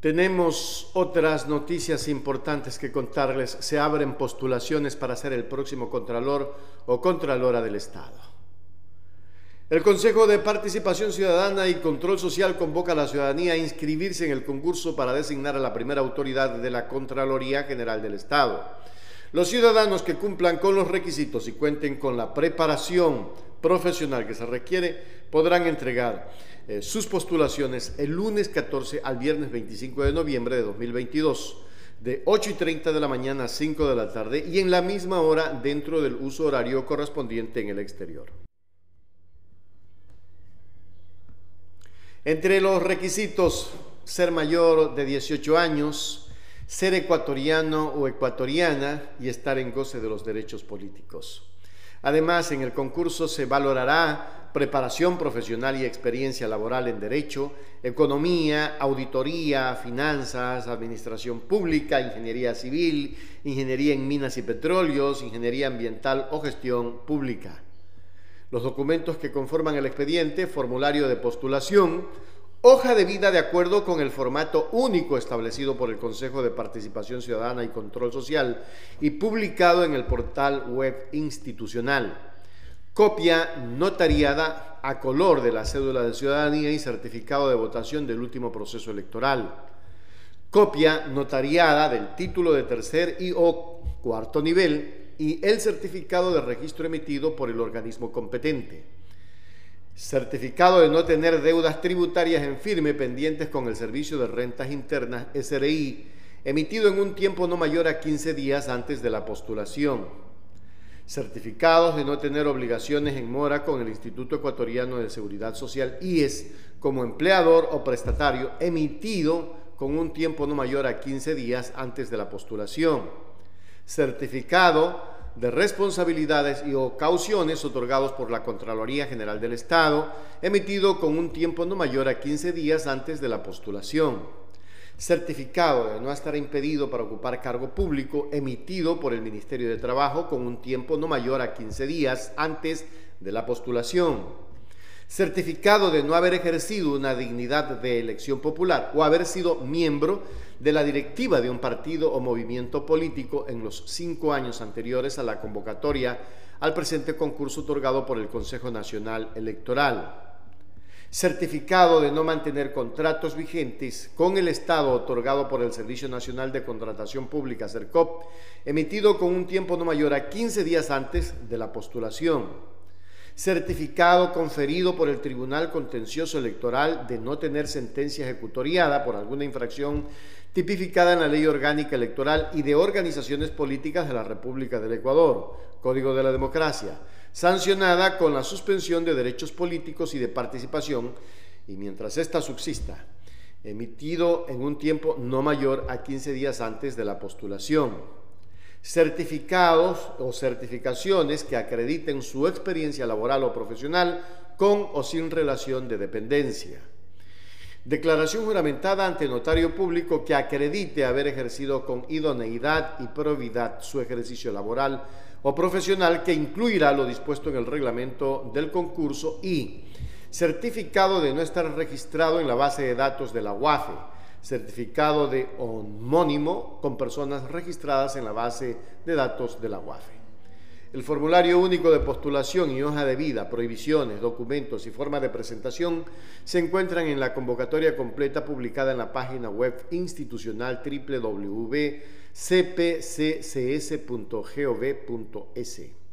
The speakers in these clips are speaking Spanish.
Tenemos otras noticias importantes que contarles. Se abren postulaciones para ser el próximo Contralor o Contralora del Estado. El Consejo de Participación Ciudadana y Control Social convoca a la ciudadanía a inscribirse en el concurso para designar a la primera autoridad de la Contraloría General del Estado. Los ciudadanos que cumplan con los requisitos y cuenten con la preparación profesional que se requiere podrán entregar eh, sus postulaciones el lunes 14 al viernes 25 de noviembre de 2022 de 8 y 30 de la mañana a 5 de la tarde y en la misma hora dentro del uso horario correspondiente en el exterior. Entre los requisitos, ser mayor de 18 años, ser ecuatoriano o ecuatoriana y estar en goce de los derechos políticos. Además, en el concurso se valorará preparación profesional y experiencia laboral en derecho, economía, auditoría, finanzas, administración pública, ingeniería civil, ingeniería en minas y petróleos, ingeniería ambiental o gestión pública. Los documentos que conforman el expediente, formulario de postulación, Hoja de vida de acuerdo con el formato único establecido por el Consejo de Participación Ciudadana y Control Social y publicado en el portal web institucional. Copia notariada a color de la cédula de ciudadanía y certificado de votación del último proceso electoral. Copia notariada del título de tercer y o cuarto nivel y el certificado de registro emitido por el organismo competente certificado de no tener deudas tributarias en firme pendientes con el Servicio de Rentas Internas, SRI, emitido en un tiempo no mayor a 15 días antes de la postulación. Certificados de no tener obligaciones en mora con el Instituto Ecuatoriano de Seguridad Social, IES, como empleador o prestatario, emitido con un tiempo no mayor a 15 días antes de la postulación. Certificado de responsabilidades y o cauciones otorgados por la Contraloría General del Estado, emitido con un tiempo no mayor a 15 días antes de la postulación. Certificado de no estar impedido para ocupar cargo público, emitido por el Ministerio de Trabajo con un tiempo no mayor a 15 días antes de la postulación certificado de no haber ejercido una dignidad de elección popular o haber sido miembro de la directiva de un partido o movimiento político en los cinco años anteriores a la convocatoria al presente concurso otorgado por el Consejo Nacional Electoral. Certificado de no mantener contratos vigentes con el Estado otorgado por el Servicio Nacional de Contratación Pública, CERCOP, emitido con un tiempo no mayor a 15 días antes de la postulación certificado conferido por el Tribunal Contencioso Electoral de no tener sentencia ejecutoriada por alguna infracción tipificada en la Ley Orgánica Electoral y de Organizaciones Políticas de la República del Ecuador, Código de la Democracia, sancionada con la suspensión de derechos políticos y de participación, y mientras ésta subsista, emitido en un tiempo no mayor a 15 días antes de la postulación certificados o certificaciones que acrediten su experiencia laboral o profesional con o sin relación de dependencia. Declaración juramentada ante notario público que acredite haber ejercido con idoneidad y probidad su ejercicio laboral o profesional que incluirá lo dispuesto en el reglamento del concurso y certificado de no estar registrado en la base de datos de la UAFE certificado de homónimo con personas registradas en la base de datos de la UAFE. El formulario único de postulación y hoja de vida, prohibiciones, documentos y forma de presentación se encuentran en la convocatoria completa publicada en la página web institucional www.cpccs.gov.es.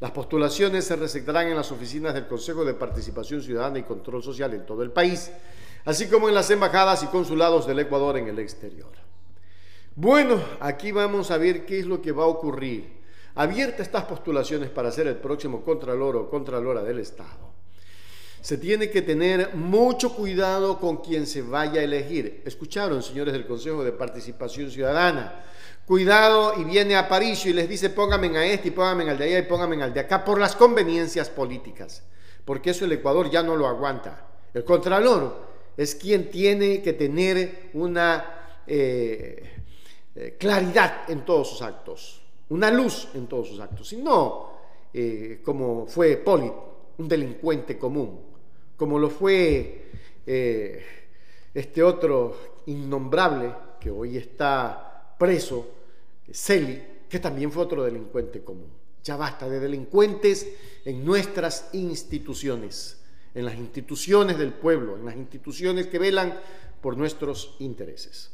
Las postulaciones se recetarán en las oficinas del Consejo de Participación Ciudadana y Control Social en todo el país así como en las embajadas y consulados del Ecuador en el exterior. Bueno, aquí vamos a ver qué es lo que va a ocurrir. Abierta estas postulaciones para ser el próximo Contralor o Contralora del Estado. Se tiene que tener mucho cuidado con quien se vaya a elegir. Escucharon, señores del Consejo de Participación Ciudadana. Cuidado y viene Aparicio y les dice póngame a este y póngame al de allá y póngame al de acá por las conveniencias políticas. Porque eso el Ecuador ya no lo aguanta. El Contralor es quien tiene que tener una eh, eh, claridad en todos sus actos, una luz en todos sus actos, y no eh, como fue Polit, un delincuente común, como lo fue este otro innombrable que hoy está preso, Celi, que también fue otro delincuente común. Ya basta de delincuentes en nuestras instituciones, en las instituciones del pueblo, en las instituciones que velan por nuestros intereses.